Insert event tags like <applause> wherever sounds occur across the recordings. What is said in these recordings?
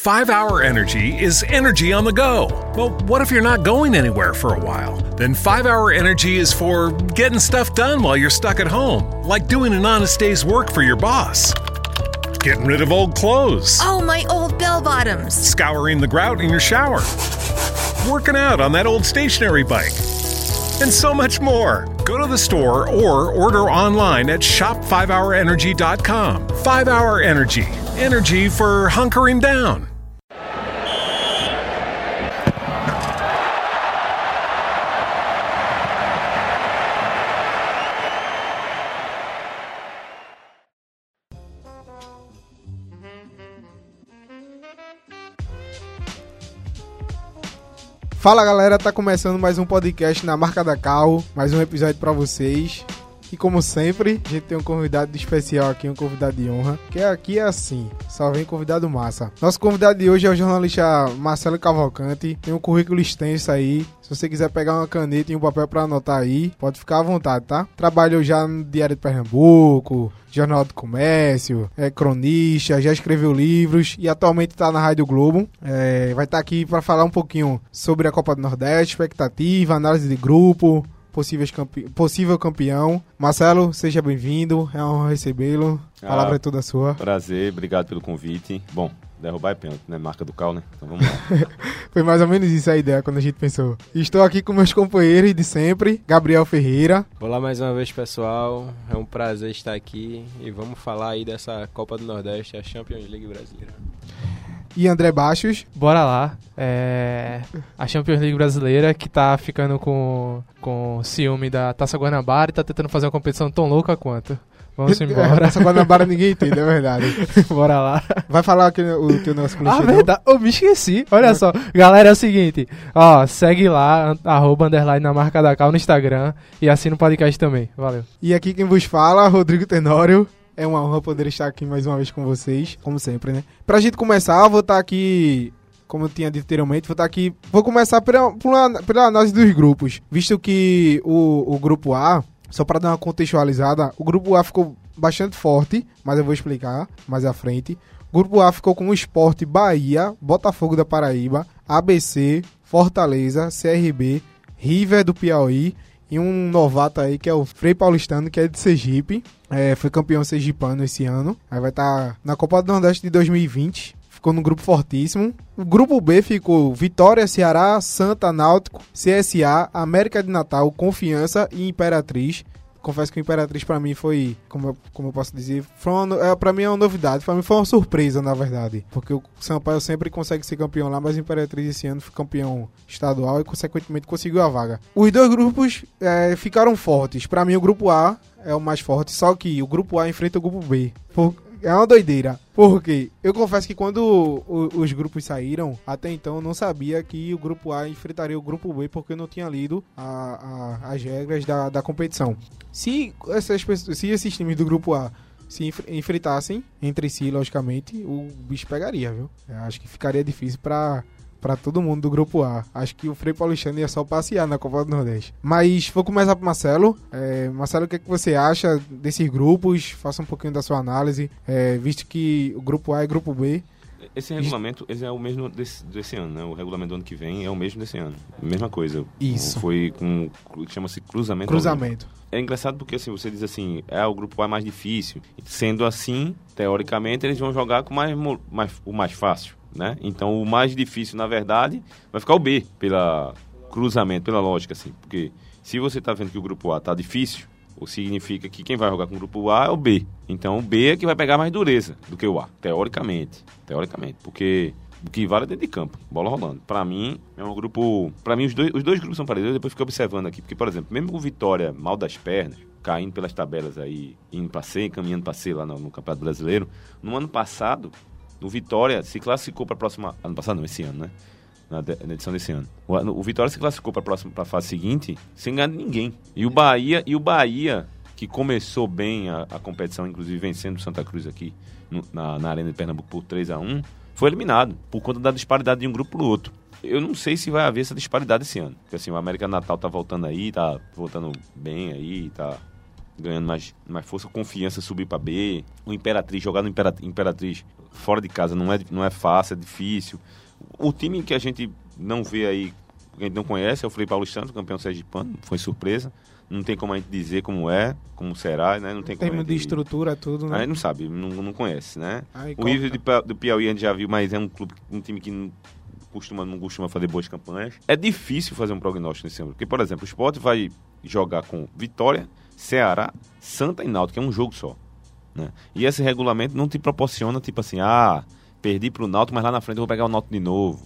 5 Hour Energy is energy on the go. Well, what if you're not going anywhere for a while? Then 5 Hour Energy is for getting stuff done while you're stuck at home, like doing an honest day's work for your boss, getting rid of old clothes, Oh, my old bell bottoms. scouring the grout in your shower, working out on that old stationary bike, and so much more. Go to the store or order online at shop5hourenergy.com. 5 Hour Energy. Energy for hunkering down. Fala galera, tá começando mais um podcast na Marca da Carro, mais um episódio pra vocês. E como sempre, a gente tem um convidado especial aqui, um convidado de honra, que aqui é assim, só vem convidado massa. Nosso convidado de hoje é o jornalista Marcelo Cavalcante, tem um currículo extenso aí. Se você quiser pegar uma caneta e um papel pra anotar aí, pode ficar à vontade, tá? Trabalhou já no Diário de Pernambuco, Jornal do Comércio, é cronista, já escreveu livros e atualmente está na Rádio Globo. É, vai estar aqui para falar um pouquinho sobre a Copa do Nordeste, expectativa, análise de grupo, possíveis campe... possível campeão. Marcelo, seja bem-vindo, é uma honra recebê-lo. A palavra Ah. é toda sua. Prazer, obrigado pelo convite. Bom, derrubar é pênalti, né? Marca do cal, né? Então vamos lá. <laughs> Foi mais ou menos isso a ideia quando a gente pensou. Estou aqui com meus companheiros de sempre, Gabriel Ferreira. Olá mais uma vez, pessoal. É um prazer estar aqui e vamos falar aí dessa Copa do Nordeste, a Champions League brasileira. E André Baixos. Bora lá. É, a Champions League brasileira que tá ficando com, com ciúme da Taça Guanabara e tá tentando fazer uma competição tão louca quanto. Vamos <laughs> embora. Essa Guanabara ninguém entende, é verdade. <laughs> Bora lá. Vai falar aqui o teu nosso clichê, Ah, verdade. Eu me esqueci. Olha só. Galera, é o seguinte. Ó, segue lá, arroba underline na marca da Cal no Instagram e assina o podcast também. Valeu. E aqui quem vos fala, Rodrigo Tenório. É uma honra poder estar aqui mais uma vez com vocês, como sempre, né? Pra gente começar, vou estar aqui, como eu tinha dito anteriormente, vou estar aqui. Vou começar pela, pela, pela análise dos grupos. Visto que o, o grupo A, só pra dar uma contextualizada, o grupo A ficou bastante forte, mas eu vou explicar mais à frente. O grupo A ficou com o Esporte Bahia, Botafogo da Paraíba, ABC, Fortaleza, CRB, River do Piauí e um novato aí que é o Frei Paulistano, que é de Sergipe. É, foi campeão sergipano esse ano. Aí vai estar na Copa do Nordeste de 2020. Ficou no grupo fortíssimo. O grupo B ficou Vitória, Ceará, Santa, Náutico, CSA, América de Natal, Confiança e Imperatriz. Confesso que o Imperatriz pra mim foi, como eu, como eu posso dizer, foi uma, é, pra mim é uma novidade. Pra mim foi uma surpresa, na verdade. Porque o Sampaio sempre consegue ser campeão lá, mas o Imperatriz esse ano foi campeão estadual e, consequentemente, conseguiu a vaga. Os dois grupos é, ficaram fortes. Pra mim, o grupo A é o mais forte, só que o grupo A enfrenta o grupo B. Por- é uma doideira. Porque eu confesso que quando os grupos saíram, até então não sabia que o grupo A enfrentaria o grupo B, porque eu não tinha lido a- a- as regras da, da competição. Se, essas, se esses times do grupo A se enf- enfrentassem entre si, logicamente, o bicho pegaria, viu? Eu acho que ficaria difícil pra, pra todo mundo do grupo A. Acho que o Frei Paulistano ia só passear na Copa do Nordeste. Mas vou começar pro Marcelo. É, Marcelo, o que, é que você acha desses grupos? Faça um pouquinho da sua análise, é, visto que o grupo A e o grupo B. Esse regulamento esse é o mesmo desse, desse ano, né? O regulamento do ano que vem é o mesmo desse ano. Mesma coisa. Isso. Foi com. Chama-se cruzamento. Cruzamento. É engraçado porque assim, você diz assim, é o grupo A mais difícil. Sendo assim, teoricamente, eles vão jogar com mais, mais, o mais fácil, né? Então o mais difícil, na verdade, vai ficar o B, pela cruzamento, pela lógica, assim. Porque se você tá vendo que o grupo A tá difícil, o significa que quem vai jogar com o grupo A é o B. Então o B é que vai pegar mais dureza do que o A, teoricamente. Teoricamente. Porque o que vale é dentro de campo, bola rolando. Pra mim, é um grupo. Pra mim, os dois, os dois grupos são parecidos. Eu depois fico observando aqui. Porque, por exemplo, mesmo com Vitória mal das pernas, caindo pelas tabelas aí, indo pra C, caminhando pra C lá no, no Campeonato Brasileiro, no ano passado, o Vitória se classificou pra próxima. Ano passado, não, esse ano, né? Na, de- na edição desse ano. O, o Vitória se classificou próxima pra fase seguinte sem ganhar ninguém. E o Bahia, e o Bahia que começou bem a, a competição, inclusive vencendo o Santa Cruz aqui no- na, na Arena de Pernambuco por 3 a 1 foi eliminado por conta da disparidade de um grupo pro outro. Eu não sei se vai haver essa disparidade esse ano. Porque assim, o América Natal tá voltando aí, tá voltando bem aí, tá ganhando mais, mais força, confiança subir para B. O Imperatriz, jogar no Impera- Imperatriz, fora de casa não é, não é fácil, é difícil. O time que a gente não vê aí, que a gente não conhece, é o Frei Paulistano, campeão sergipano, foi surpresa. Não tem como a gente dizer como é, como será, né? Não tem Em como a termos de estrutura, tudo, A né? gente não sabe, não, não conhece, né? Aí, O River Pa- do Piauí a gente já viu, mas é um clube, um time que não costuma, não costuma fazer boas campanhas. É difícil fazer um prognóstico nesse ano, porque, por exemplo, o Sport vai jogar com Vitória, Ceará, Santa e Náutico, que é um jogo só. Né? E esse regulamento não te proporciona, tipo assim, ah, perdi pro Náutico, mas lá na frente eu vou pegar o Náutico de novo.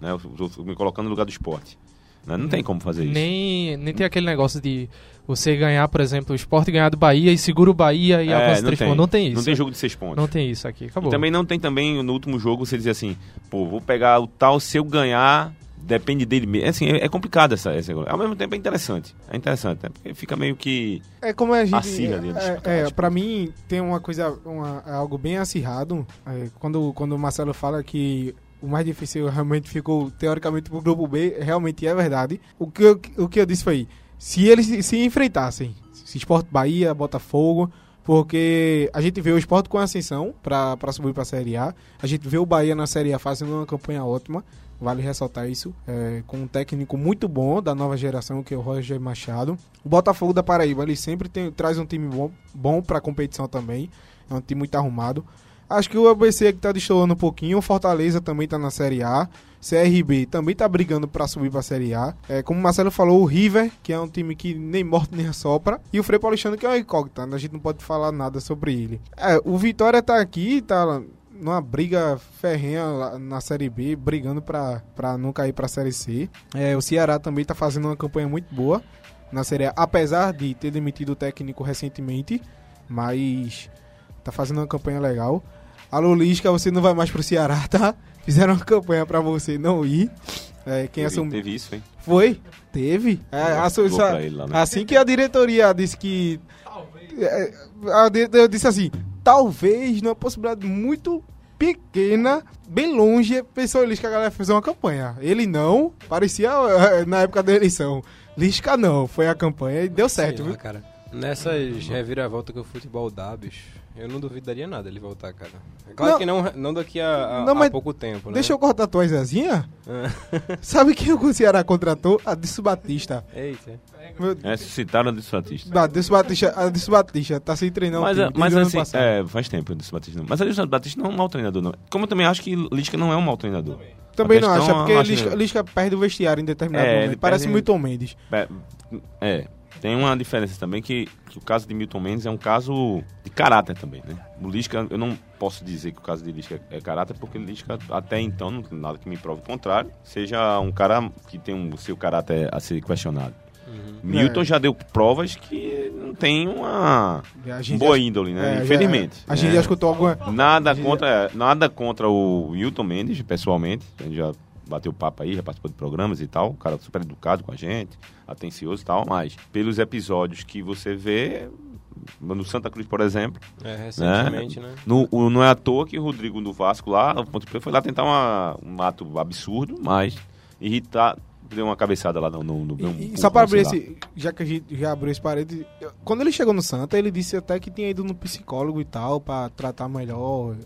Né? Eu, eu, eu me colocando no lugar do esporte. Né? Não tem como fazer isso. Nem, nem tem aquele negócio de você ganhar, por exemplo, o Sport ganhar do Bahia e segura o Bahia e É, avança três tem. pontos. Não tem isso. Não tem jogo de seis pontos. Não tem isso aqui. Acabou. E também não tem também no último jogo você dizer assim, pô, vou pegar o tal, se eu ganhar, depende dele mesmo. Assim, é, é complicado essa, essa. Ao mesmo tempo é interessante. É interessante, né? Fica meio que. É como a gente. Acirra ali, é, é, pra mim, tem uma coisa, uma, é algo bem acirrado. É, quando, quando o Marcelo fala que o mais difícil realmente ficou, teoricamente, pro grupo B, realmente é verdade. O que eu, o que eu disse foi: se eles se, se enfrentassem, se Sport Bahia, Botafogo. Porque a gente vê o Sport com ascensão pra subir pra Série A. A gente vê o Bahia na Série A fazendo uma campanha ótima. Vale ressaltar isso. é, com um técnico muito bom da nova geração, que é o Roger Machado. O Botafogo da Paraíba, ele sempre tem- traz um time bom, bom para competição também. É um time muito arrumado. Acho que o ABC que tá destoando um pouquinho. O Fortaleza também tá na Série A. CRB também tá brigando para subir pra Série A. É, como o Marcelo falou, o River, que é um time que nem morto nem assopra. E o Frei Paulistano, que é uma incógnita. né? A gente não pode falar nada sobre ele. É, o Vitória tá aqui, tá numa briga ferrenha na Série B, brigando pra não cair pra Série C. É, o Ceará também tá fazendo uma campanha muito boa na Série A, apesar de ter demitido o técnico recentemente, mas tá fazendo uma campanha legal. Alô, Lisca, você não vai mais pro Ceará, tá? Fizeram uma campanha pra você não ir. É, quem Teve, assumiu. teve isso, hein? Foi? Teve? É, a su- Ligou sa- pra ele lá, né? assim que a diretoria disse que. É, A diretoria disse assim: talvez, numa possibilidade muito pequena, bem longe, pensou Lisca que a galera fez uma campanha. Ele não, parecia eh, na época da eleição. Lisca não, foi a campanha e deu certo, lá, viu? cara. Nessas reviravoltas que o futebol dá, bicho, eu não duvidaria nada ele voltar, cara. É claro Não. que não, não daqui a, a- Não, a pouco tempo, né? Deixa eu cortar tua Zezinha. Ah. <laughs> Sabe quem o Ceará contratou? A Disso Batista. Eita. Meu, É, citaram a Batista. a Disso Batista, a Disso Batista tá sem treinar o Mas, time, é- mas assim, é, faz tempo Adilson Batista não. Mas Adilson Batista não é um mau treinador, não. Como eu também acho que Lisca não é um mau treinador. Também A não acho, é porque Lisca, Lisca perde o vestiário em determinado É, momento. ele Parece perde- muito o Mendes. É, É, tem uma diferença também que, que o caso de Milton Mendes é um caso de caráter também, né? O Lisca, eu não posso dizer que o caso de Lisca é, é caráter, porque Lisca até então, não tem nada que me prove o contrário, seja um cara que tem um, o seu caráter a ser questionado. Milton É. já deu provas que não tem uma boa já- índole, é, né? já- Infelizmente. A gente né? já escutou alguma. Nada contra, é, nada contra o Wilton Mendes, pessoalmente. A gente já bateu papo aí, já participou de programas e tal. Um cara super educado com a gente, atencioso e tal. Mas pelos episódios que você vê, no Santa Cruz, por exemplo, É, recentemente, né? no, o- não é à toa que o Rodrigo do Vasco lá, o Ponte Preta, foi lá tentar uma- um ato absurdo, mas irritar, deu uma cabeçada lá no. no, no E- um- e só para abrir esse. Já que a gente já abriu esse parede. Quando ele chegou no Santa, ele disse até que tinha ido no psicólogo e tal, pra tratar melhor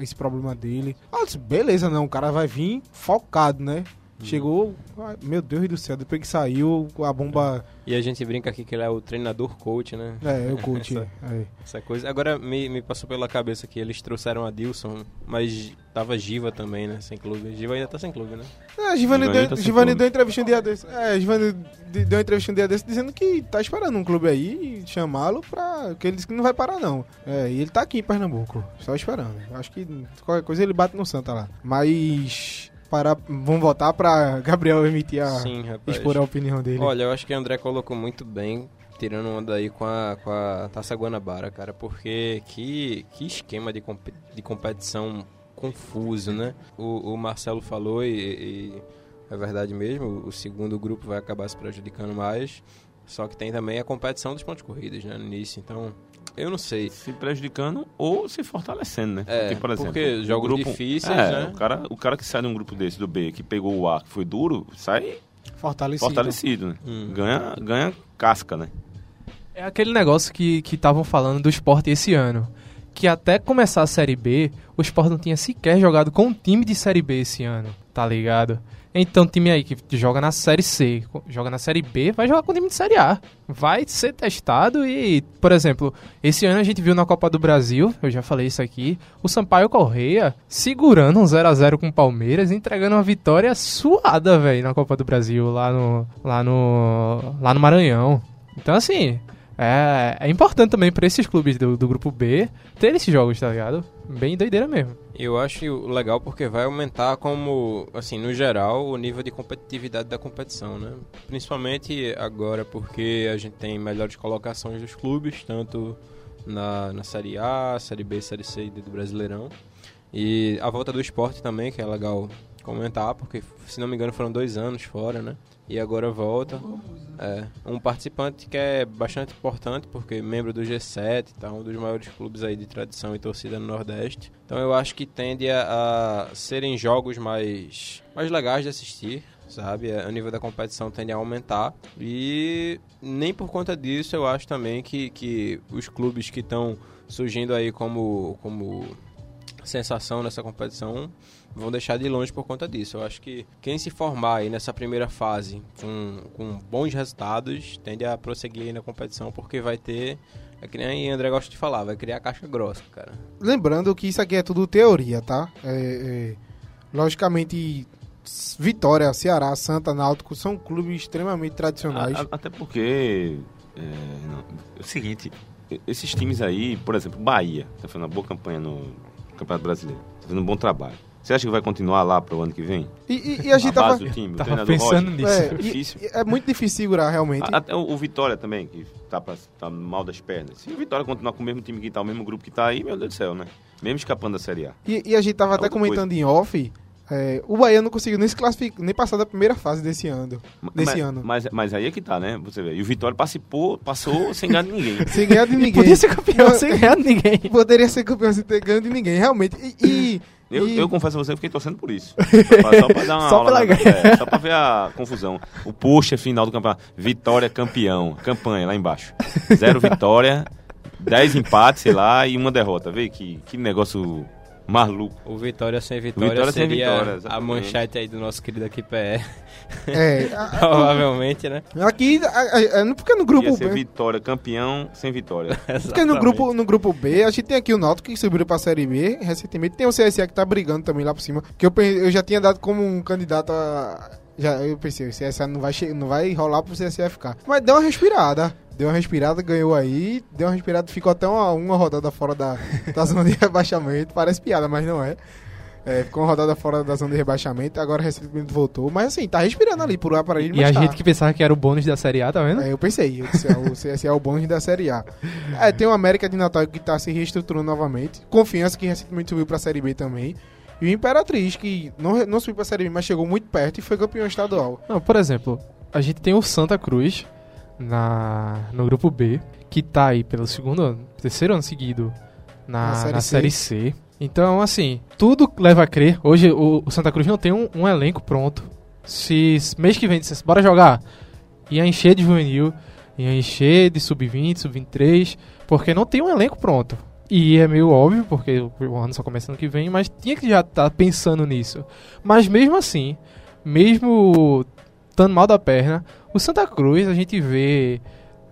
esse problema dele. Ah, eu disse, beleza, não. O cara vai vir focado, né? Chegou, meu Deus do céu, depois que saiu, a bomba. E a gente brinca aqui que ele é o treinador coach, né? É, eu curti. <laughs> Essa- é. Essa coisa. Agora me, me passou pela cabeça que eles trouxeram a Dilson, mas tava Giva também, né? Sem clube. Giva ainda tá sem clube, né? É, Givani, Givani deu, tá deu entrevista um dia desse. É, Givani de- deu entrevista um dia desse dizendo que tá esperando um clube aí chamá-lo pra. que ele disse que não vai parar, não. É, e ele tá aqui em Pernambuco, só esperando. Acho que qualquer coisa ele bate no Santa lá. Mas. Parar, vamos voltar pra Gabriel emitir a. Sim, rapaz. expor a opinião dele. Olha, eu acho que o André colocou muito bem, tirando onda aí com a, com a Taça Guanabara, cara, porque que, que esquema de, compe- de competição confuso, né? O, o Marcelo falou e, e é verdade mesmo, o segundo grupo vai acabar se prejudicando mais, só que tem também a competição dos pontos corridos, né, no início, então... Eu não sei. Se prejudicando ou se fortalecendo, né? É, porque, por exemplo, porque jogos grupo, difíceis, é, né? O cara, o cara que sai de um grupo desse do B, que pegou o A, que foi duro, sai Fortalecido. fortalecido, né? Hum. Ganha, ganha casca, né? É aquele negócio que que estavam falando do esporte esse ano. que até começar a Série B, o Sport não tinha sequer jogado com um time de Série B esse ano, tá ligado? Então, time aí que joga na Série C, joga na Série B, vai jogar com o time de Série A. Vai ser testado e, por exemplo, esse ano a gente viu na Copa do Brasil, eu já falei isso aqui, o Sampaio Correia segurando um 0 a 0 com o Palmeiras, entregando uma vitória suada, velho, na Copa do Brasil, lá no, lá no, lá no Maranhão. Então, assim, é, é importante também para esses clubes do, do grupo B ter esses jogos, tá ligado? Bem doideira mesmo. Eu acho legal porque vai aumentar como, assim, no geral, o nível de competitividade da competição, né? Principalmente agora porque a gente tem melhores colocações dos clubes, tanto na, na Série A, Série B, Série C do Brasileirão. E a volta do esporte também, que é legal comentar, porque se não me engano foram dois anos fora, né? E agora volta. É, um participante que é bastante importante, porque membro do G7, tá, um dos maiores clubes aí de tradição e torcida no Nordeste. Então eu acho que tende a, a serem jogos mais, mais legais de assistir, sabe? O nível da competição tende a aumentar. E nem por conta disso eu acho também que, que os clubes que estão surgindo aí como, como sensação nessa competição vão deixar de longe por conta disso. Eu acho que quem se formar aí nessa primeira fase com, com bons resultados tende a prosseguir aí na competição porque vai ter é que nem o André gosta de falar, vai criar caixa grossa, cara. Lembrando que isso aqui é tudo teoria, tá? É, é, logicamente, Vitória, Ceará, Santa, Náutico são clubes extremamente tradicionais. A, a, até porque é, não, é o seguinte, esses times aí, por exemplo, Bahia, tá fazendo uma boa campanha no Campeonato Brasileiro, tá fazendo um bom trabalho. Você acha que vai continuar lá para o ano que vem? E, e, e a gente a tava, do time, tava pensando Roger, nisso. É, é difícil. e- é muito difícil segurar, realmente. Até o, o Vitória também, que tá, pra, tá mal das pernas. Se o Vitória continuar com o mesmo time que tá, o mesmo grupo que tá aí, meu Deus do céu, né? Mesmo escapando da Série A. E, e a gente tava É até comentando em off, é, o Bahia não conseguiu nem se classificar, nem passar da primeira fase desse ano. Desse mas, ano. Mas, mas aí é que tá, né? Você vê. E o Vitória participou, passou sem ganhar de ninguém. <laughs> Sem ganhar de ninguém. Podia ser campeão sem ganhar de ninguém. Poderia ser campeão sem ter ganho de ninguém, realmente. E, e- Eu, e- eu confesso a você, eu fiquei torcendo por isso. <laughs> Só pra dar uma Só aula. pela na- é, só pra ver a confusão. O post final do campeonato. Vitória campeão. Campanha lá embaixo. Zero vitória, dez empates, sei lá, e uma derrota. Vê que, que negócio maluco. O Vitória sem Vitória, Vitória sem seria Vitória, a manchete aí do nosso querido aqui PE. é, <laughs> Provavelmente, né? aqui, a- a- a- porque no grupo Ia ser B, Vitória campeão sem vitória. <laughs> porque no grupo, no grupo B, a gente tem aqui o Náutico que subiu pra Série B recentemente, tem o CSA que tá brigando também lá por cima, que eu, eu já tinha dado como um candidato a... Já, eu pensei, o CSA não vai, não vai rolar pro CSA ficar. Mas deu uma respirada. Deu uma respirada, ganhou aí. Deu uma respirada, ficou até uma, uma rodada fora da, da zona de <laughs> rebaixamento. Parece piada, mas não é. É, ficou uma rodada fora da zona de rebaixamento, agora recentemente voltou. Mas assim, tá respirando ali por lá para ele, E a tá. gente que pensava que era o bônus da Série A, tá vendo? É, eu pensei, eu disse, é, o CSA é o bônus da Série A. É, tem o América de Natal que tá se reestruturando novamente. Confiança que recentemente subiu pra Série B também. E o Imperatriz, que não, não subiu pra Série B, mas chegou muito perto e foi campeão estadual. Não, por exemplo, a gente tem o Santa Cruz na, no grupo B, que tá aí pelo segundo ano, terceiro ano seguido na, Na Série na C. série C. Então, assim, tudo leva a crer. Hoje o, o Santa Cruz não tem um, um elenco pronto. Se mês que vem dissesse, bora jogar, ia encher de juvenil, ia encher de sub-20, sub-23, porque não tem um elenco pronto. E é meio óbvio, porque o- ano só começa ano que vem, mas tinha que já estar pensando nisso. Mas mesmo assim, mesmo estando mal da perna, o Santa Cruz a gente vê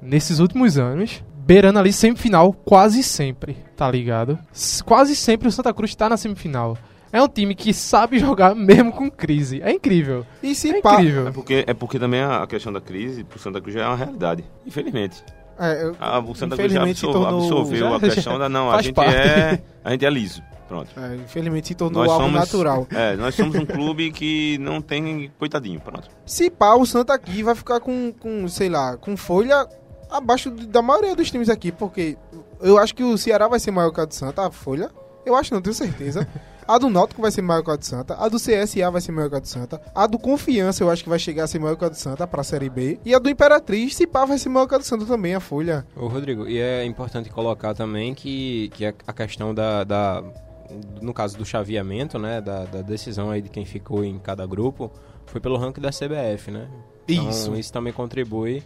nesses últimos anos beirando ali semifinal quase sempre, tá ligado? Quase sempre o Santa Cruz tá na semifinal. É um time que sabe <laughs> jogar mesmo com crise. É incrível. E se É pá- É incrível. porque, é porque também a questão da crise pro Santa Cruz já é uma realidade. Infelizmente. É, eu- Ah, o Santa Cruz já Infelizmente se absor- tornou- absorveu <laughs> já- a questão da não, a gente parte. é. A gente é liso. Pronto. é, infelizmente se tornou Nós algo somos, natural. <laughs> É, nós somos um clube que não tem coitadinho, pronto. Se pá, o Santa aqui vai ficar com, com sei lá, com folha abaixo da maioria dos times aqui, porque eu acho que o Ceará vai ser maior que a do Santa, a folha. Eu acho, não tenho certeza. A do Náutico vai ser maior que a do Santa. A do CSA vai ser maior que a do Santa. A do Confiança eu acho que vai chegar a ser maior que a do Santa pra Série B. E a do Imperatriz, se pá, vai ser maior que a do Santa também, a folha. Ô, Rodrigo, e é importante colocar também que, que a, a questão da, da- No caso do chaveamento, né? Da, da decisão aí de quem ficou em cada grupo, foi pelo ranking da CBF, né? Então, Isso. isso também contribui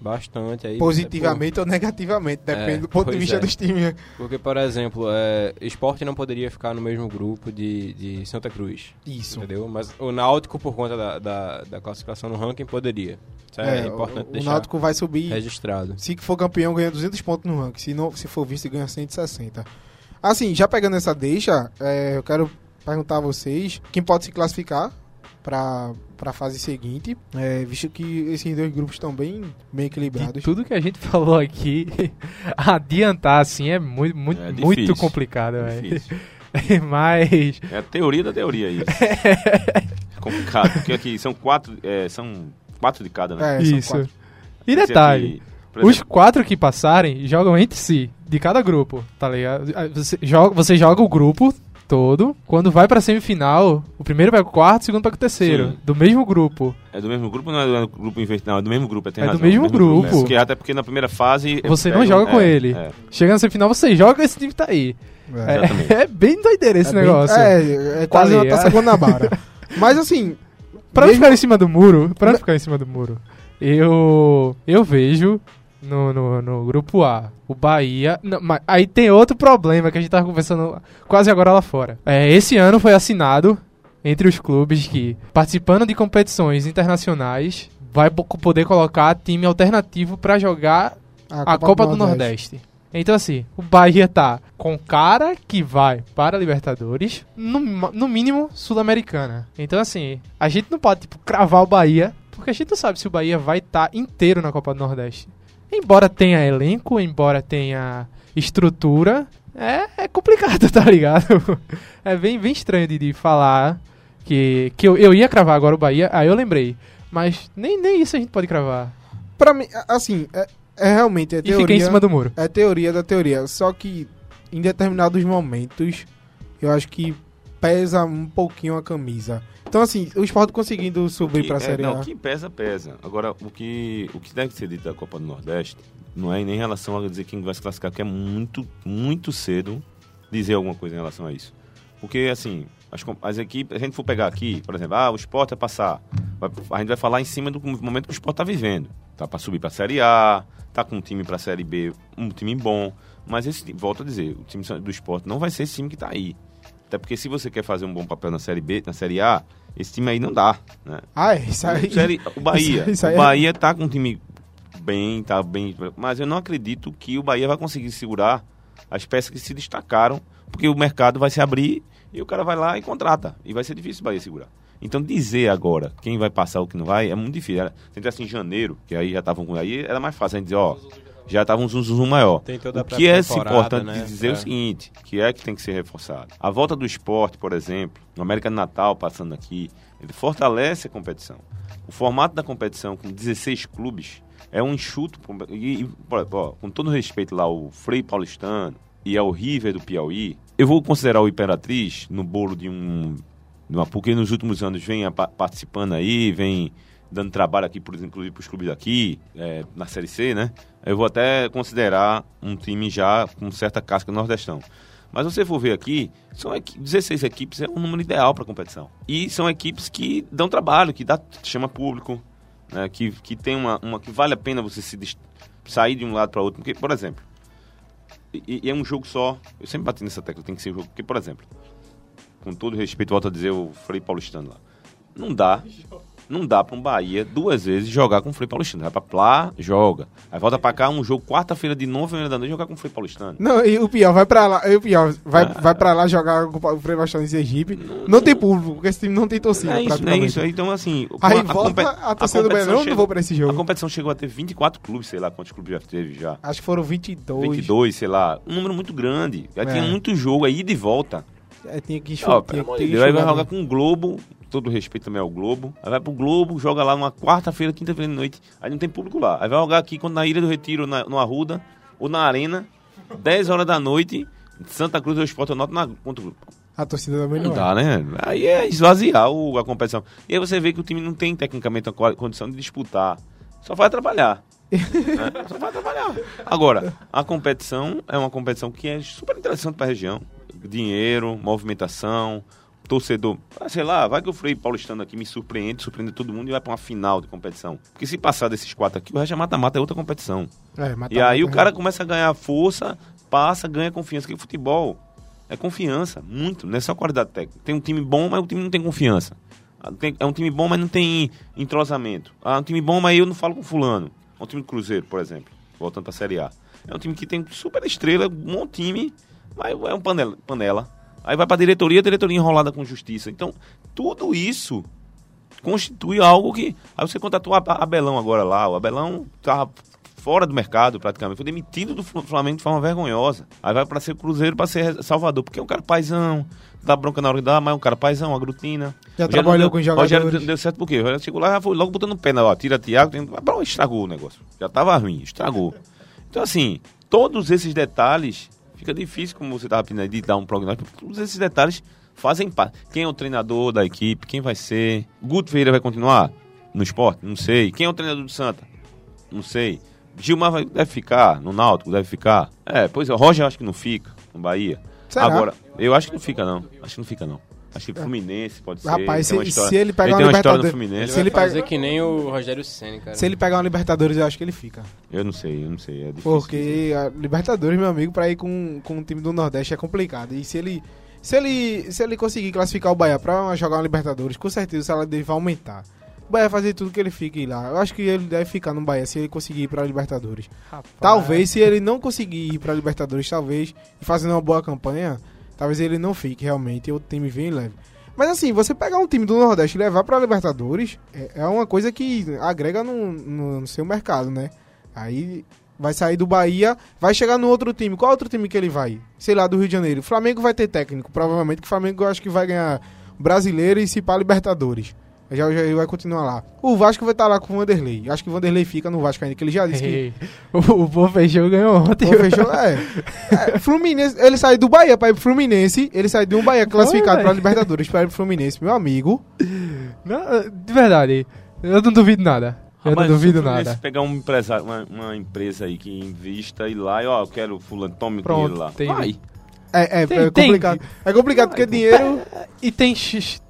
Bastante. Aí, Positivamente ou negativamente, depende É, do ponto de vista é. dos times. Porque, por exemplo, é, esporte não poderia ficar no mesmo grupo de, de Santa Cruz. Isso. Entendeu? Mas o Náutico, por conta da, da, da classificação no ranking, poderia. Isso é, importante o, o deixar Náutico vai subir. registrado. Se for campeão, ganha 200 pontos no ranking. Se, não, se for vice, ganha 160. Assim, já pegando essa deixa, é, eu quero perguntar a vocês quem pode se classificar para a fase seguinte, é, visto que esses dois grupos estão bem, bem De equilibrados. tudo que a gente <laughs> falou aqui, <laughs> adiantar assim é muito, muito, É muito complicado, velho. Difícil. <laughs> Mas É a teoria da teoria isso. é complicado, porque aqui são quatro, é, são quatro de cada, né? É, são isso. quatro. E detalhe, por os exemplo, quatro que passarem jogam entre si, de cada grupo, tá ligado? Aí Você joga, você joga o grupo todo, quando vai pra semifinal, o primeiro pega o quarto, o segundo pega o terceiro, Sim. do mesmo grupo. É do mesmo grupo, não é do grupo invertido, não, é do mesmo grupo, tem É do razão, mesmo grupo. Porque, até porque na primeira fase... Você é, não é, joga com é, ele. é, Chega na semifinal, você joga esse time tá aí. É. É, <laughs> é bem doideira esse É bem- negócio. é, é quase Tá uma ligado? taça Guanabara. Mas assim, Pra não mesmo- ficar em cima do muro, para não ficar em cima do muro, eu eu vejo no, no, no grupo A o Bahia. não, mas aí tem outro problema que a gente tava conversando quase agora lá fora. É, esse ano foi assinado entre os clubes que, participando de competições internacionais, vai po- poder colocar time alternativo pra jogar a Copa, do Nordeste. Então, assim, o Bahia tá com cara que vai para a Libertadores, no, no mínimo Sul-Americana. Então, assim, a gente não pode, tipo, cravar o Bahia, porque a gente não sabe se o Bahia vai estar inteiro na Copa do Nordeste. Embora tenha elenco, embora tenha estrutura, é, é complicado, <laughs> tá ligado? É bem, bem estranho de, de falar que, que eu, eu ia cravar agora o Bahia, aí eu lembrei. Mas nem, nem isso a gente pode cravar. Pra mim, assim, é, é realmente é E fica em teoria, cima do muro. é teoria da teoria. Só que em determinados momentos, eu acho que pesa um pouquinho a camisa. Então, assim, o Sport conseguindo subir que- pra é, Série não, A. o que pesa, pesa. Agora, o que, o que deve ser dito da Copa do Nordeste não é nem em relação a dizer quem vai se classificar, porque é muito, muito cedo dizer alguma coisa em relação a isso. Porque, assim, as, as equipes, a gente for pegar aqui, por exemplo, ah, o Sport vai passar. A gente vai falar em cima do momento que o Sport tá vivendo. Tá para subir pra Série A, tá com um time pra Série B, um time bom. Mas esse, volto a dizer, o time do Sport não vai ser esse time que tá aí. Até porque se você quer fazer um bom papel na Série B, na Série A, esse time aí não dá, né? Ah, é, isso aí. Série- o Bahia. Isso- isso aí o é- Bahia tá com um time bem, tá bem. Mas eu não acredito que o Bahia vai conseguir segurar as peças que se destacaram, porque o mercado vai se abrir e o cara vai lá e contrata. E vai ser difícil o Bahia segurar. Então dizer agora quem vai passar ou quem não vai é muito difícil. Era- Se tivesse em janeiro, que aí já estavam com. Aí era mais fácil a gente dizer, ó. Já tava um zum, zum, zum maior. O que é importante né, dizer é o pra- seguinte, que é que tem que ser reforçado. A volta do esporte, por exemplo, o América do Natal passando aqui, ele fortalece a competição. O formato da competição com 16 clubes é um enxuto. E, e, ó, com todo respeito lá, o Frei Paulistano e ao River do Piauí, eu vou considerar o Imperatriz no bolo de um. de uma- porque nos últimos anos vem a participando aí, vem dando trabalho aqui, por, inclusive para os clubes daqui, é, na Série C, né? Eu vou até considerar um time já com certa casca nordestão. Mas você for ver aqui, são equi- 16 equipes é um número ideal para competição. E são equipes que dão trabalho, que dá, chama público, né? que, que tem uma, uma que vale a pena você se sair de um lado para outro. Porque, por exemplo, e, e é um jogo só. Eu sempre bati nessa tecla, tem que ser um jogo. Porque, por exemplo, com todo respeito, volto a dizer o Frei Paulistano lá. Não dá. Não dá para um Bahia duas vezes jogar com o Frei Paulistano. Vai pra lá, joga. Aí volta pra cá, um jogo quarta-feira de 9 horas da noite jogar com o Frei Paulistano. Não, e o pior, vai pra lá, e o pior, vai, Ah. vai pra lá jogar com o Frei Bastão em Sergipe. Não, tem público, porque esse time não tem torcida. Não é isso, não é isso. Então, assim. Aí a volta compet- a torcida do competição Belém, não vou pra esse A jogo. competição chegou a ter 24 clubes, sei lá quantos clubes já teve já. Acho que foram 22. 22, sei lá. Um número muito grande. Já É. tinha muito jogo aí de volta. É, tinha que Deus, aí vai jogar com o Globo, todo respeito também ao Globo. Aí vai pro Globo, joga lá numa quarta-feira, quinta-feira de noite. Aí não tem público lá. Aí vai jogar aqui quando na Ilha do Retiro, na, no Arruda, ou na Arena, 10 horas da noite, Santa Cruz ou Esporte Norte na, contra o Globo. A torcida também Não não, dá, né? Aí é esvaziar o- a competição. E aí você vê que o time não tem tecnicamente a condição de disputar. Só vai atrapalhar. <laughs> né? Só vai atrapalhar. Agora, a competição é uma competição que é super interessante para a região. Dinheiro, movimentação, torcedor, ah, sei lá, vai que o Frei Paulistano aqui me surpreende, surpreende todo mundo e vai pra uma final de competição. Porque se passar desses quatro aqui, o resto é mata-mata, é outra competição. É, mata- E aí o mata- cara começa a ganhar força, passa, ganha confiança. Que futebol é confiança, muito. Não é só qualidade técnica. Tem um time bom, mas o time não tem confiança. Ah, É um time bom, mas não tem entrosamento. Ah, um time bom, mas eu não falo com fulano. É um time do Cruzeiro, por exemplo, voltando pra Série A. É um time que tem super estrela, um bom time, mas é um panela. panela. Aí vai diretoria, a diretoria enrolada com justiça. Então, tudo isso constitui algo que. Aí você contratou a Abelão agora lá. O Abelão tá fora do mercado praticamente. Foi demitido do Flamengo de forma vergonhosa. Aí vai pra ser Cruzeiro, pra ser Salvador. Porque é um cara paizão, dá bronca na hora que dá, mas é um cara paizão, agrutina. Já Rogério trabalhou deu- com jogadores. Rogério deu certo por quê? Rogério chegou lá e já foi logo botando pé na ó, tira Thiago, tem... mas estragou o negócio. Já tava ruim, estragou. Então, assim, todos esses detalhes, fica difícil, como você estava pedindo de dar um prognóstico, porque todos esses detalhes fazem parte. Quem é o treinador da equipe, quem vai ser. Guto Ferreira vai continuar no esporte? Não sei. Quem é o treinador do Santa? Não sei. Gilmar vai- deve ficar, no Náutico deve ficar. É, pois é, o Roger eu acho que não fica, no Bahia. Será? Agora, eu acho que não fica, não. Acho que não fica, não. Acho que Fluminense pode ser. Rapaz, tem uma se- ele pegar ele uma Libertadores- Ele. Se ele vai pega- fazer que nem o Rogério Ceni, cara. Se ele pegar uma Libertadores, eu acho que ele fica. Eu não sei, eu não sei. É difícil. Porque a Libertadores, meu amigo, pra ir com, com o time do Nordeste é complicado. E se ele, se ele, se ele conseguir classificar o Bahia pra jogar uma Libertadores, com certeza o salário dele vai aumentar. O Bahia vai fazer tudo que ele fique lá. Eu acho que ele deve ficar no Bahia se ele conseguir ir pra Libertadores. Talvez, se ele não conseguir ir pra Libertadores, talvez, e fazendo uma boa campanha, talvez ele não fique realmente o time venha e leve. Mas assim, você pegar um time do Nordeste e levar pra Libertadores é, é uma coisa que agrega no, no- no seu mercado, né? Aí vai sair do Bahia, vai chegar no outro time. Qual outro time que ele vai? Sei lá, do Rio de Janeiro. O Flamengo vai ter técnico, provavelmente, que o Flamengo eu acho que vai ganhar brasileiro e se pá Libertadores. Já, já ele vai continuar lá. O Vasco vai estar lá com o Vanderlei. Acho que o Vanderlei fica no Vasco ainda, que ele já disse que <laughs> o, o Boa Feijão ganhou ontem. Pô, fechou, é. É, Fluminense, ele sai do Bahia pra ir pro Fluminense, ele sai de um Bahia classificado pra Libertadores pra ir pro Fluminense, meu amigo. Não, de verdade, eu não duvido nada. Eu não duvido se o nada. pegar um empresário, uma, uma empresa aí que invista e lá, e ó, eu quero fulano, tome o Pronto, dinheiro lá. tem- Vai. É, é, Tem- é tem- complicado. É complicado porque dinheiro. E tem,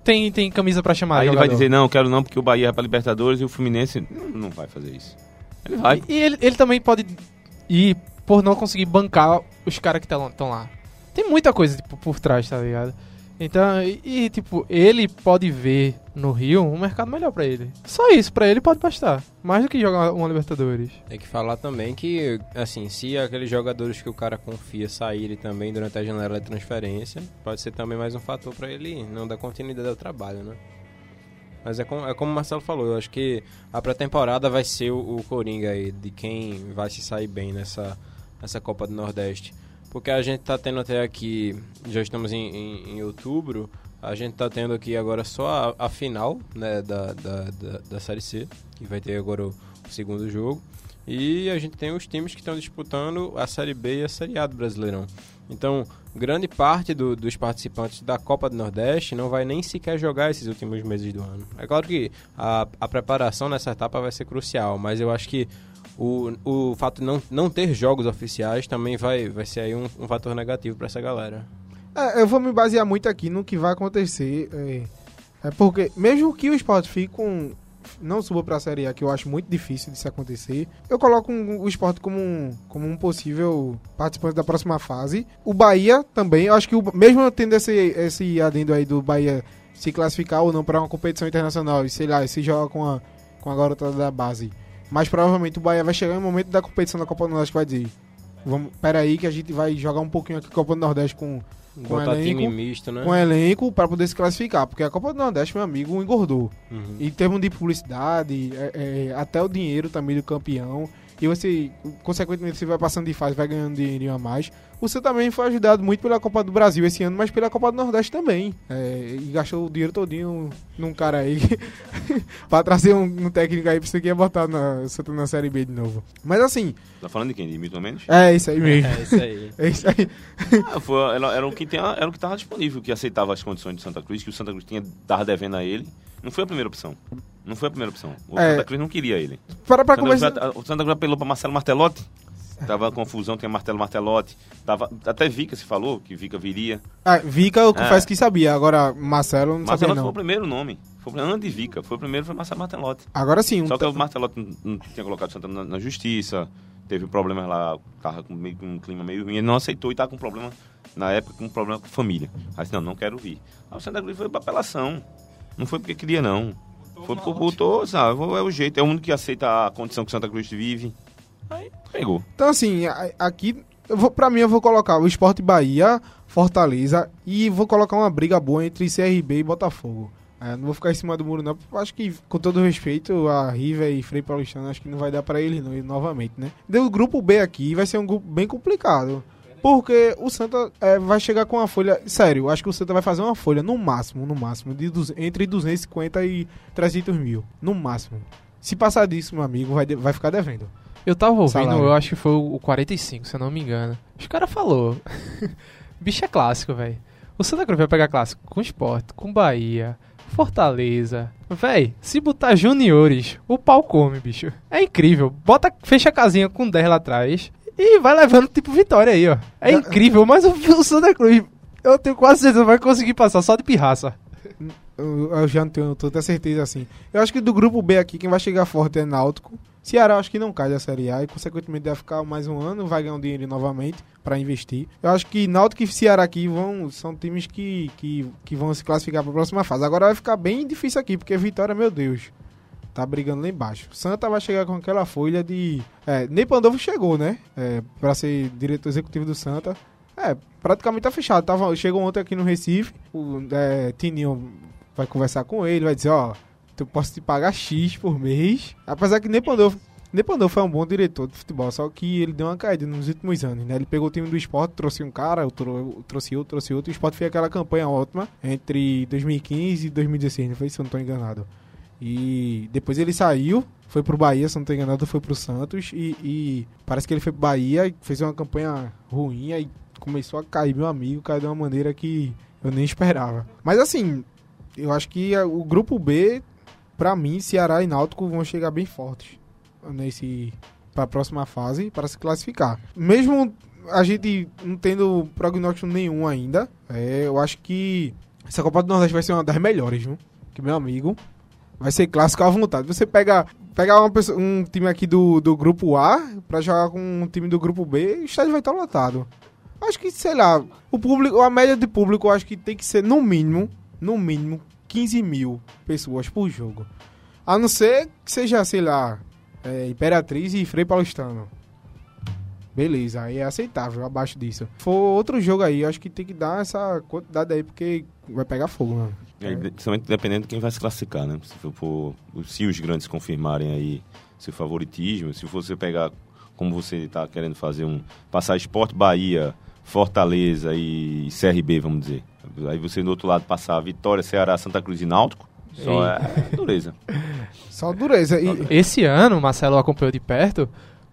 tem, tem camisa pra chamar Aí ele vai dizer, não, quero não, porque o Bahia é pra Libertadores e o Fluminense não, vai fazer isso. Ele vai. E ele, ele também pode ir por não conseguir bancar os caras que estão lá. Tem muita coisa tipo, por trás, tá ligado? Então, e, e, tipo, ele pode ver no Rio um mercado melhor pra ele. Só isso, pra ele pode bastar. Mais do que jogar uma Libertadores. Tem que falar também que, assim, se aqueles jogadores que o cara confia saírem também durante a janela de transferência, pode ser também mais um fator pra ele não dar continuidade ao trabalho, né? Mas é como, é como o Marcelo falou, eu acho que a pré-temporada vai ser o, o Coringa aí, de quem vai se sair bem nessa, nessa Copa do Nordeste. Porque a gente tá tendo até aqui, já estamos em, em, em outubro, a gente tá tendo aqui agora só a, a final né, da, da, da, da Série C, que vai ter agora o, o segundo jogo. E a gente tem os times que estão disputando a Série B e a Série A do Brasileirão. Então, grande parte do- dos participantes da Copa do Nordeste não vai nem sequer jogar esses últimos meses do ano. É claro que a, a preparação nessa etapa vai ser crucial, mas eu acho que o, o fato de não, não ter jogos oficiais também vai, vai ser aí um, um fator negativo para essa galera. É, eu vou me basear muito aqui no que vai acontecer. É, é porque, mesmo que o esporte fique com. Não suba pra Série A, que eu acho muito difícil disso acontecer. Eu coloco um- o esporte como um, como um possível participante da próxima fase. O Bahia também, eu acho que o, mesmo tendo esse, esse adendo aí do Bahia se classificar ou não para uma competição internacional, e sei lá, se joga com a, com a garota da base. Mas provavelmente o Bahia vai chegar em um momento da competição da Copa do Nordeste que vai dizer: Vamos, peraí, que a gente vai jogar um pouquinho aqui Copa do Nordeste com, Com elenco, misto, né? com elenco para poder se classificar. Porque a Copa do Nordeste, meu amigo, engordou. Uhum. Em termos de publicidade, é- é, até o dinheiro também do campeão. E você, consequentemente, você vai passando de fase, vai ganhando dinheirinho a mais. O também foi ajudado muito pela Copa do Brasil esse ano, mas pela Copa do Nordeste também. É, e gastou o dinheiro todinho num cara aí <laughs> pra trazer um, um técnico aí pra você que ia botar na, na Série B de novo. Mas assim, Tá falando de quem? De Milton Mendes? é isso aí mesmo. É isso aí. <laughs> É isso aí. Ah, foi, era, era o que tinha, era o que estava disponível, que aceitava as condições de Santa Cruz, que o Santa Cruz tinha tava devendo a ele. Não foi a primeira opção. Não foi a primeira opção. O É. Santa Cruz não queria ele. Para pra Santa Cruz, começar. o Santa Cruz apelou para Marcelo Martelotti. Tava confusão, tinha Martelo Martelotti, tava, até Vica se falou, que Vica viria. Ah, Vica, eu confesso É. que sabia. Agora, Marcelo, não sabia Martelotti não. foi o primeiro nome, foi o antes de Vica, foi o primeiro foi Marcelo Martelotti. Agora sim, um Só que o Martelotti não, não tinha colocado o Santana na, na justiça, teve problemas lá, tava com, meio, com um clima meio ruim, ele não aceitou e tava com problema, na época, com um problema com a família. Aí disse, não, não quero vir. Aí o Santa Cruz foi pra apelação, não foi porque queria não. Foi porque botou, sabe, é o jeito, é o único que aceita a condição que o Santa Cruz vive. Aí pegou. Então, assim, aqui, eu vou, pra mim, eu vou colocar o Esporte Bahia, Fortaleza e vou colocar uma briga boa entre CRB e Botafogo. É, não vou ficar em cima do muro, não. Acho que, com todo respeito, a River e Frei Paulistano, acho que não vai dar pra eles, não, novamente, né? Deu o grupo B aqui, vai ser um grupo bem complicado. Porque o Santa é, vai chegar com uma folha. Sério, acho que o Santa vai fazer uma folha, no máximo, no máximo, de duze- entre 250 e 300 mil. No máximo. Se passar disso, meu amigo, vai, de- vai ficar devendo. Eu tava ouvindo, Salário. eu acho que foi o 45, se eu não me engano. Os cara falou. <laughs> Bicho é clássico, velho. O Santa Cruz vai pegar clássico com Sport, com Bahia, Fortaleza. Véi, se botar juniores, o pau come, bicho. É incrível. Bota, fecha a casinha com 10 lá atrás e vai levando tipo vitória aí, ó. É incrível, mas o, o Santa Cruz, eu tenho quase certeza, vai conseguir passar só de pirraça. Eu, eu já não tenho tanta certeza assim. Eu acho que do grupo B aqui, quem vai chegar forte é Náutico. Ceará, acho que não cai da Série A e, consequentemente, deve ficar mais um ano, vai ganhar um dinheiro novamente pra investir. Eu acho que Náutico e Ceará aqui vão, são times que, que, que vão se classificar pra próxima fase. Agora vai ficar bem difícil aqui, porque Vitória, meu Deus, tá brigando lá embaixo. Santa vai chegar com aquela folha de. É, Ney Pandolfo chegou, né? É, pra ser diretor executivo do Santa. É, praticamente tá fechado. Tava, chegou ontem aqui no Recife. O é, Tininho vai conversar com ele, vai dizer, ó, eu posso te pagar X por mês. Apesar que nem Pandolfo, nem Pandolfo é um bom diretor de futebol, só que ele deu uma caída nos últimos anos, né? Ele pegou o time do esporte, trouxe um cara, eu trou- trouxe outro, trouxe outro. O esporte fez aquela campanha ótima entre 2015 e 2016, não foi? Se eu não tô enganado. E depois ele saiu, foi pro Bahia, se não tô enganado, foi pro Santos. E, e parece que ele foi pro Bahia e fez uma campanha ruim e começou a cair, meu amigo, caiu de uma maneira que eu nem esperava. Mas assim, eu acho que o grupo B, pra mim, Ceará e Náutico vão chegar bem fortes nesse para a próxima fase para se classificar. Mesmo a gente não tendo prognóstico nenhum ainda, é, eu acho que essa Copa do Nordeste vai ser uma das melhores, viu? Que meu amigo vai ser clássico à vontade. Você pega pegar um time aqui do, do grupo A pra jogar com um time do grupo B, o estádio vai estar lotado. Acho que, sei lá, o público, a média de público, acho que tem que ser no mínimo, no mínimo, 15 mil pessoas por jogo. A não ser que seja, sei lá, é, Imperatriz e Frei Paulistano. Beleza, aí é aceitável, abaixo disso. For outro jogo aí, acho que tem que dar essa quantidade aí, porque vai pegar fogo, mano. É, principalmente dependendo de quem vai se classificar, né? Se, for, for- se os grandes confirmarem aí seu favoritismo, se você pegar, como você está querendo fazer um. Passar Esporte Bahia, Fortaleza e CRB, vamos dizer. Aí você do outro lado passar Vitória, Ceará, Santa Cruz e Náutico, só é dureza. <laughs> Só dureza. E, Esse ano, o Marcelo acompanhou de perto,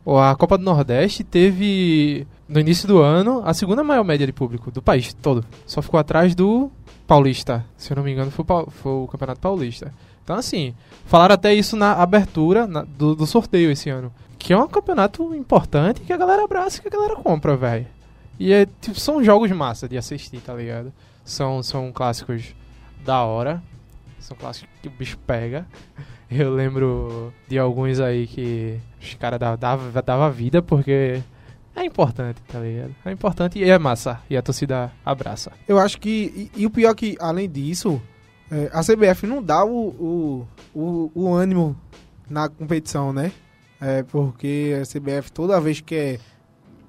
a Copa do Nordeste teve, no início do ano, a segunda maior média de público do país todo. Só ficou atrás do Paulista. Se eu não me engano, foi, foi o Campeonato Paulista. Então, assim, falaram até isso na abertura na- do, do sorteio esse ano. Que é um campeonato importante que a galera abraça e que a galera compra, velho. E é, tipo, são jogos massa de assistir, tá ligado? São, são clássicos da hora. São clássicos que o bicho pega. <laughs> Eu lembro de alguns aí que os caras dava, dava vida porque é importante, tá ligado? É importante e é massa. E a torcida abraça. eu acho que. E, e o pior que, além disso, é, a CBF não dá o, o, o, o ânimo na competição, né? É, porque a CBF toda vez que é.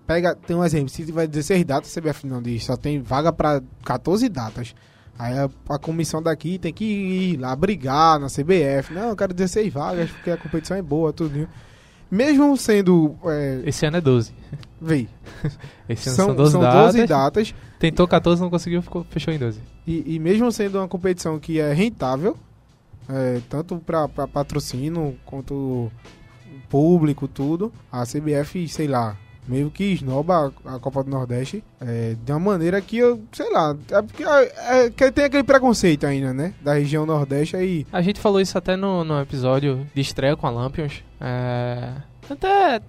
Pega, tem um exemplo, se tiver 16 datas, a CBF não diz, só tem vaga pra 14 datas. Aí a, a comissão daqui tem que ir lá brigar na CBF. Não, eu quero 16 vagas porque a competição é boa, tudo. Mesmo sendo. É, Esse ano é 12. vê, <laughs> Esse ano são, são, 12 são datas. 12 datas. Tentou 14, não conseguiu, ficou, fechou em 12. E, e mesmo sendo uma competição que é rentável, é, tanto para patrocínio quanto público, tudo, a CBF, sei lá, meio que esnoba a, Copa do Nordeste é, de uma maneira que eu, sei lá, é porque é, é, tem aquele preconceito ainda, né? Da região Nordeste aí. A gente falou isso até no, no episódio de estreia com a Lampions. É, até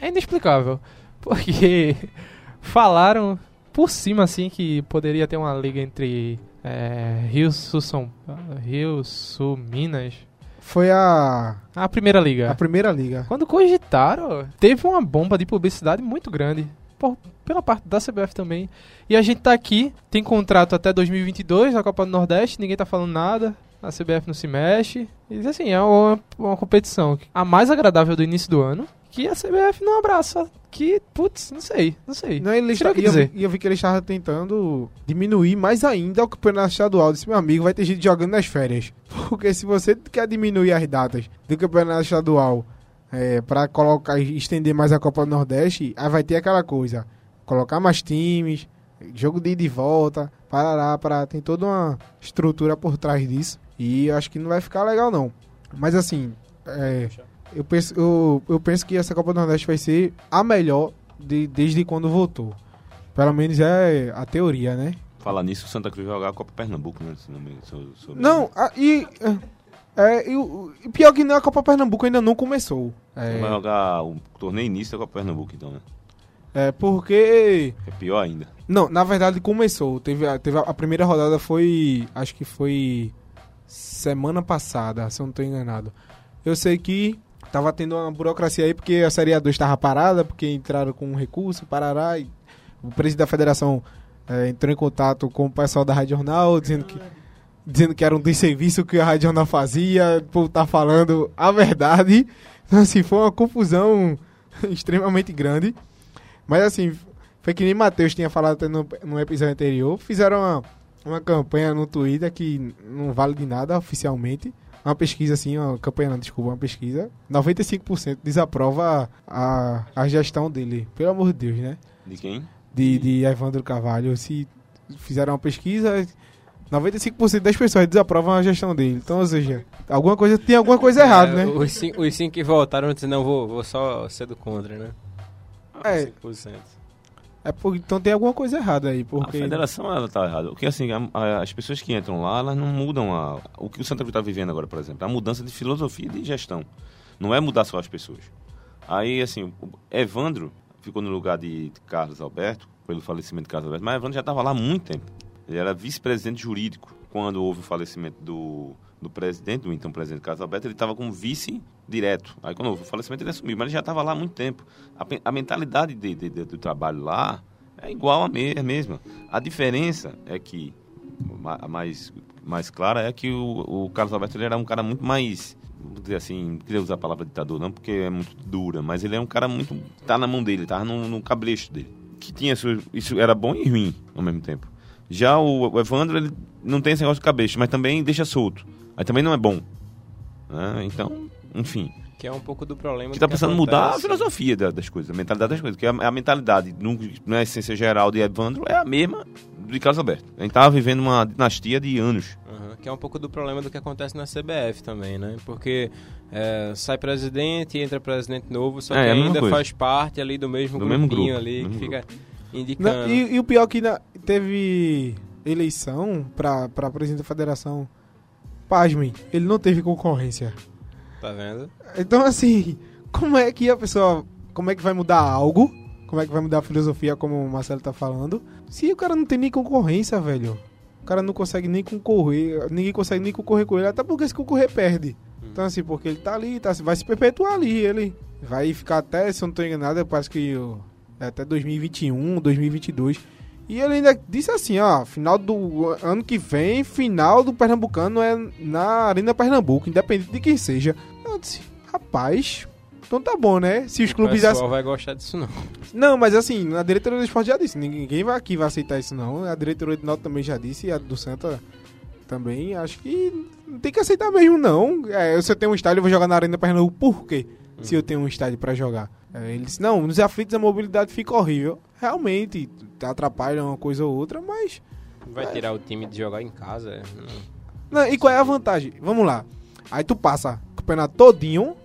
é inexplicável. <laughs> Porque falaram por cima assim que poderia ter uma liga entre é, Rio Sul São Rio Sul Minas. Foi a, A primeira liga. a primeira liga. Quando cogitaram, teve uma bomba de publicidade muito grande. Por- pela parte da CBF também. E a gente tá aqui, tem contrato até 2022 na Copa do Nordeste, ninguém tá falando nada. A CBF não se mexe. E assim, é uma, uma competição a mais agradável do início do ano. Que a CBF não abraça. Que, putz, não sei, não sei. Não, ele está, e eu, e eu vi que ele estava tentando diminuir mais ainda o campeonato estadual. Disse, meu amigo, vai ter gente jogando nas férias. <laughs> Porque se você quer diminuir as datas do campeonato estadual é, para colocar estender mais a Copa do Nordeste, aí vai ter aquela coisa. Colocar mais times, jogo de ida e volta, parará, parará. Tem toda uma estrutura por trás disso. E eu acho que não vai ficar legal, não. Mas assim, é, eu, penso, eu, eu penso que essa Copa do Nordeste vai ser a melhor de- desde quando voltou. Pelo menos é a teoria, né? Falar nisso, o Santa Cruz vai jogar a Copa Pernambuco, né? Se não me- se. Não, a- e. É, e, o- e pior que não, a Copa Pernambuco ainda não começou. Vai É, jogar o torneio início da Copa Pernambuco, então, né? é porque. É pior ainda. Não, na verdade começou. Teve, teve a, a primeira rodada foi. Acho que foi. Semana passada, se eu não tô enganado. Eu sei que tava tendo uma burocracia aí porque a Série A2 estava parada, porque entraram com um recurso, parará. E o presidente da federação é, entrou em contato com o pessoal da Rádio Jornal, dizendo que, dizendo que era um desserviço que a Rádio Jornal fazia, por estar falando a verdade. Então, assim, foi uma confusão <laughs> extremamente grande. Mas, assim, foi que nem Matheus tinha falado no, no episódio anterior. Fizeram uma, uma campanha no Twitter que não vale de nada oficialmente. Uma pesquisa, assim, uma campanha não, desculpa, uma pesquisa. 95% desaprova a, a gestão dele. Pelo amor de Deus, né? De quem? de, de Evandro Carvalho. Se fizeram uma pesquisa, 95% das pessoas desaprovam a gestão dele. Então, ou seja, alguma coisa, tem alguma coisa errada, É, né? Os cinco, os cinco que votaram disseram, não, vou, vou só ser do contra, né? É. 5%. É por, então tem alguma coisa errada aí, A porque... federação, ela tá errada. Porque, assim, a- a- as pessoas que entram lá, elas não mudam a, o que o Santa Cruz tá vivendo agora, por exemplo. É a mudança de filosofia e de gestão. Não é mudar só as pessoas. Aí, assim, o Evandro ficou no lugar de Carlos Alberto, pelo falecimento de Carlos Alberto, mas Evandro já estava lá há muito tempo. Ele era vice-presidente jurídico. Quando houve o falecimento do, do presidente, do então presidente Carlos Alberto, ele estava como vice direto. Aí quando o falecimento ele assumiu, mas ele já estava lá há muito tempo. A, a mentalidade de- de- de- do trabalho lá é igual a me- a mesma. A diferença é que, a mais, mais clara, é que o, o Carlos Alberto ele era um cara muito mais vamos dizer assim, não queria usar a palavra ditador não, porque é muito dura, mas ele é um cara muito, tá na mão dele, tá no, no cabresto dele. Que tinha isso, isso era bom e ruim ao mesmo tempo. Já o, o Evandro, ele não tem esse negócio de cabresto, mas também deixa solto. Aí também não é bom. né? Então, enfim. Que é um pouco do problema Que do tá precisando mudar a filosofia da- das coisas, a mentalidade das coisas. Porque a, a mentalidade, no- na essência geral de Evandro, é a mesma de Carlos Alberto. A gente tava vivendo uma dinastia de anos. Aham, que é um pouco do problema do que acontece na CBF também, né? Porque é, sai presidente e entra presidente novo, só É, que é ainda coisa. faz parte ali do mesmo Do mesmo grupinho grupo, ali, do que mesmo fica Não, indicando. e, e o pior é que na- teve eleição pra, pra presidente da federação. Pasmem, ele não teve concorrência. Tá vendo? Então, assim, <laughs> como é que a pessoa. Como é que vai mudar algo? Como é que vai mudar a filosofia, como o Marcelo tá falando? Se o cara não tem nem concorrência, velho. O cara não consegue nem concorrer. Ninguém consegue nem concorrer com ele. Até porque se concorrer, perde. Então, assim, porque ele tá ali, tá, vai se perpetuar ali. Ele vai ficar até, se eu não tô enganado, parece que ó, é até 2021, 2022. E ele ainda disse assim, ó, final do ano que vem, final do Pernambucano é na Arena Pernambuco, independente de quem seja. Eu disse, rapaz, então tá bom, né? Se os o clubes... pessoal ace- vai gostar disso não. Não, mas assim, a diretoria do esporte já disse, ninguém, vai aqui vai aceitar isso não. A diretoria do Náutico também já disse, e a do Santa também, acho que não tem que aceitar mesmo não. É, se eu tenho um estádio, eu vou jogar na Arena Pernambuco, por quê? Se eu tenho um estádio pra jogar. Ele disse, não, nos aflitos a mobilidade fica horrível. Realmente, atrapalha uma coisa ou outra, mas... Vai tirar o time de jogar em casa. é, não. E qual é a vantagem? Vamos lá. Aí tu passa o campeonato todinho,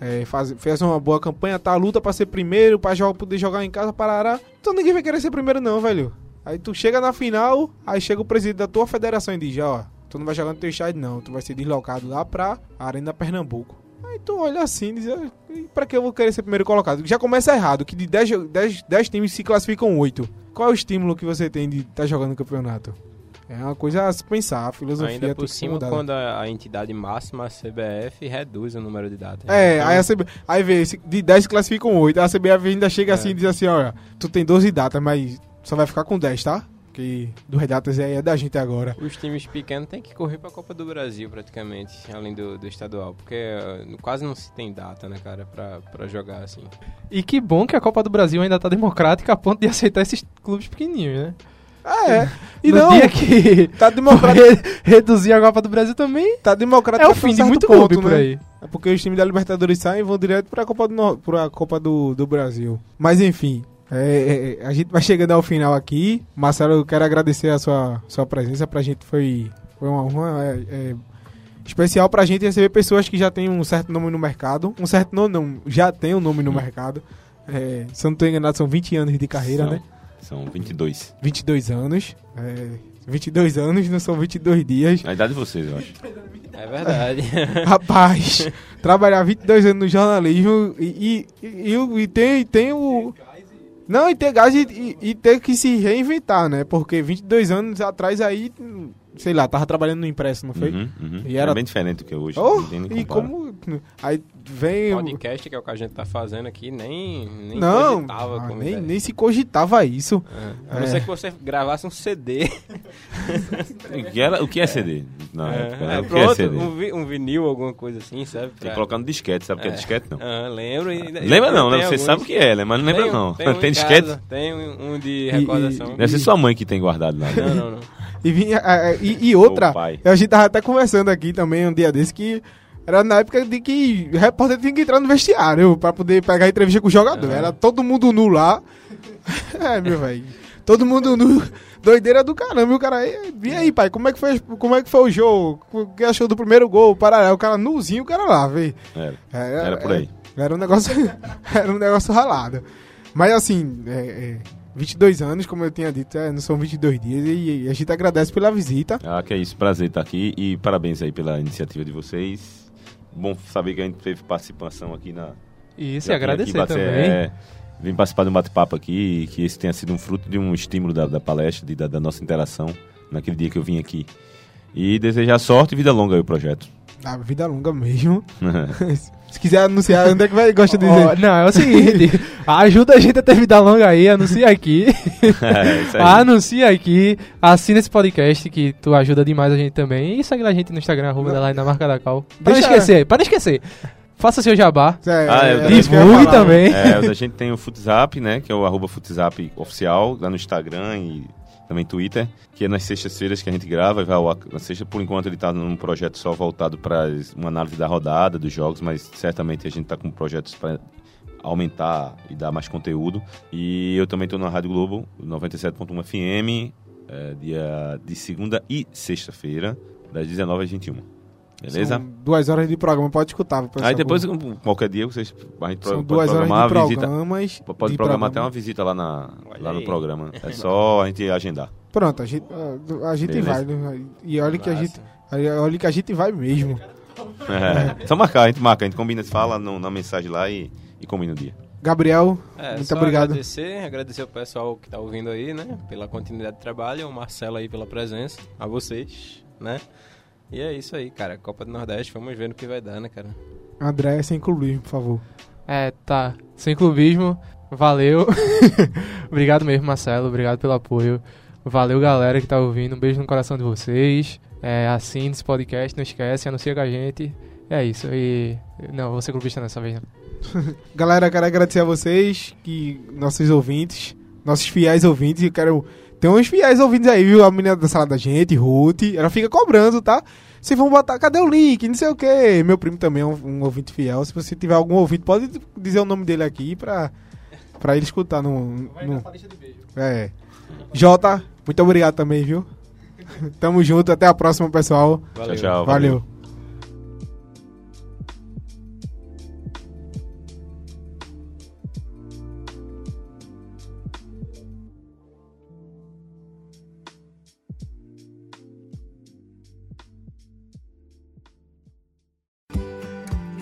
é, faz, fez uma boa campanha, tá? Luta pra ser primeiro, pra jogar, poder jogar em casa, parará. Então ninguém vai querer ser primeiro não, velho. Aí tu chega na final, aí chega o presidente da tua federação e diz, ó, tu não vai jogar no teu estádio não, tu vai ser deslocado lá pra Arena Pernambuco. Aí tu olha assim e diz, "Ah, e pra que eu vou querer ser primeiro colocado? Já começa errado, que de 10, jo- 10, 10 times se classificam 8. Qual é o estímulo que você tem de estar jogando no campeonato? É uma coisa a se pensar, a filosofia Ainda por cima, quando a, a entidade máxima, a CBF, reduz o número de datas. É, Então, aí, a CB, aí vê, de 10 se classificam 8. A CBF ainda chega É. assim e diz assim, olha, tu tem 12 datas, mas só vai ficar com 10, tá? Que do datas aí é da gente agora. Os times pequenos têm que correr pra Copa do Brasil, praticamente, além do, do estadual, porque eh, quase não se tem data, né, cara, pra, pra jogar assim. E que bom que a Copa do Brasil ainda tá democrática a ponto de aceitar esses clubes pequenininhos, né? Ah, é. E no não, dia que <laughs> tá democrático, re- reduzir a Copa do Brasil também tá democrático é o fim de muito ponto, clube por né? aí. É porque os times da Libertadores saem e vão direto pra Copa do, Nor- pra Copa do, do Brasil. Mas enfim, é, é, a gente vai chegando ao final aqui. Marcelo, eu quero agradecer a sua, sua presença. Pra gente foi, foi uma honra é, é, especial pra gente receber pessoas que já têm um certo nome no mercado. Um certo nome, não, já tem um nome no mercado. É, se eu não estou enganado, são 20 anos de carreira, São, né? são 22. 22 anos. É, 22 anos, não são 22 dias. A idade de vocês, eu acho. É verdade. <laughs> Rapaz, trabalhar 22 anos no jornalismo e, e, e, e tem, tem o. Não, e ter gás e, e- e ter que se reinventar, né? Porque 22 anos atrás aí, sei lá, tava trabalhando no impresso, não foi? Uhum, uhum. E era- É bem diferente do que é hoje. Oh, tem e como. Aí vem. Podcast, que é o que a gente tá fazendo aqui, nem, nem não, cogitava ah, nem, nem se cogitava isso. É. A não É. ser que você gravasse um CD. <laughs> O que, era, o que é CD? Na época, né? É, o que é pronto, CD? um, vi- um vinil, alguma coisa assim, sabe? Tem Pra- que colocar no disquete, sabe o que é É. disquete? Não. Ah, lembro. e- Lembra não, né? tem Você alguns. sabe o que é, né? Mas não lembra Tem não. Tem, um Tem em disquete? casa, Tem um, de E- recordação. Deve ser sua mãe que tem guardado lá. né? Não, não, não. E, vinha, e, e outra, a gente tava até conversando aqui também um dia desse que era na época de que o repórter tinha que entrar no vestiário pra poder pegar entrevista com o jogador. Era todo mundo nu lá. <laughs> é, meu velho. Todo mundo nu. Doideira do caramba. E o cara aí, e aí, pai, como é que foi, como é que foi o jogo? O que achou do primeiro gol? Parará, o cara nuzinho, o cara lá, velho. Era, Era, era por aí. Era um negócio, <laughs> era um negócio ralado. Mas assim, é, é, 22 anos, como eu tinha dito, é, não são 22 dias e, e a gente agradece pela visita. Ah, que é isso. Prazer estar aqui e parabéns aí pela iniciativa de vocês. Bom saber que a gente teve participação aqui na... Isso, e agradecer bater- também. é, vim participar de um bate-papo aqui e que esse tenha sido um fruto de um estímulo da, da palestra, de- da, da nossa interação naquele dia que eu vim aqui. E desejar sorte e vida longa aí o projeto. A vida longa mesmo. <laughs> Se quiser anunciar, onde é que vai gosta de dizer? não, é o seguinte, <laughs> ajuda a gente a ter vida longa aí, anuncia aqui. <laughs> é, isso aí. anuncia aqui, assina esse podcast que tu ajuda demais a gente também. E segue a gente no Instagram, arroba lá na marca da cal. Pra Deixa- não esquecer, para não esquecer. Faça seu jabá. É, Ah, eu é, ia Divulgue também. É, a gente tem o Futzap, né? Que é o arroba Futzap oficial, lá no Instagram e também Twitter, que é nas sextas-feiras que a gente grava. Vai ao, na sexta, por enquanto, ele está num projeto só voltado para uma análise da rodada, dos jogos, mas certamente a gente está com projetos para aumentar e dar mais conteúdo. E eu também estou na Rádio Globo, 97.1 FM, é, dia de segunda e sexta-feira, das 19 às 21. Beleza? São duas horas de programa, pode escutar. Aí depois, qualquer dia, vocês, a gente São pode duas horas programar de a visita. programas. Pode de programar até programa. uma visita lá, na, Olha lá no aí. programa. É <laughs> só a gente agendar. Pronto, a gente, a, a gente Beleza. vai. né? E olha que a gente, olha que a gente vai mesmo. <laughs> É. Só marcar, a gente marca, a gente combina, fala no- na mensagem lá e, e combina o dia. Gabriel, É, muito só obrigado. agradecer, agradecer o pessoal que tá ouvindo aí, né? Pela continuidade de trabalho, o Marcelo aí pela presença, a vocês, né? E é isso aí, cara. Copa do Nordeste, vamos ver no que vai dar, né, cara? André, sem clubismo, por favor. É, tá. Sem clubismo, valeu. <laughs> obrigado mesmo, Marcelo. Obrigado pelo apoio. Valeu, galera que tá ouvindo. Um beijo no coração de vocês. É, assine esse podcast, não esquece, anuncia com a gente. É isso. E. Não, vou ser clubista dessa vez, não. <laughs> Galera, quero agradecer a vocês, que nossos ouvintes, nossos fiéis ouvintes. Eu quero. Tem uns fiéis ouvintes aí, viu? A menina da sala da gente, Ruth. Ela fica cobrando, tá? Vocês vão botar, cadê o link? Não sei o quê. Meu primo também é um, um ouvinte fiel. Se você tiver algum ouvinte, pode dizer o nome dele aqui pra, pra ele escutar no. no é. Jota, muito obrigado também, viu? <laughs> Tamo junto, até a próxima, pessoal. Tchau, tchau. Valeu.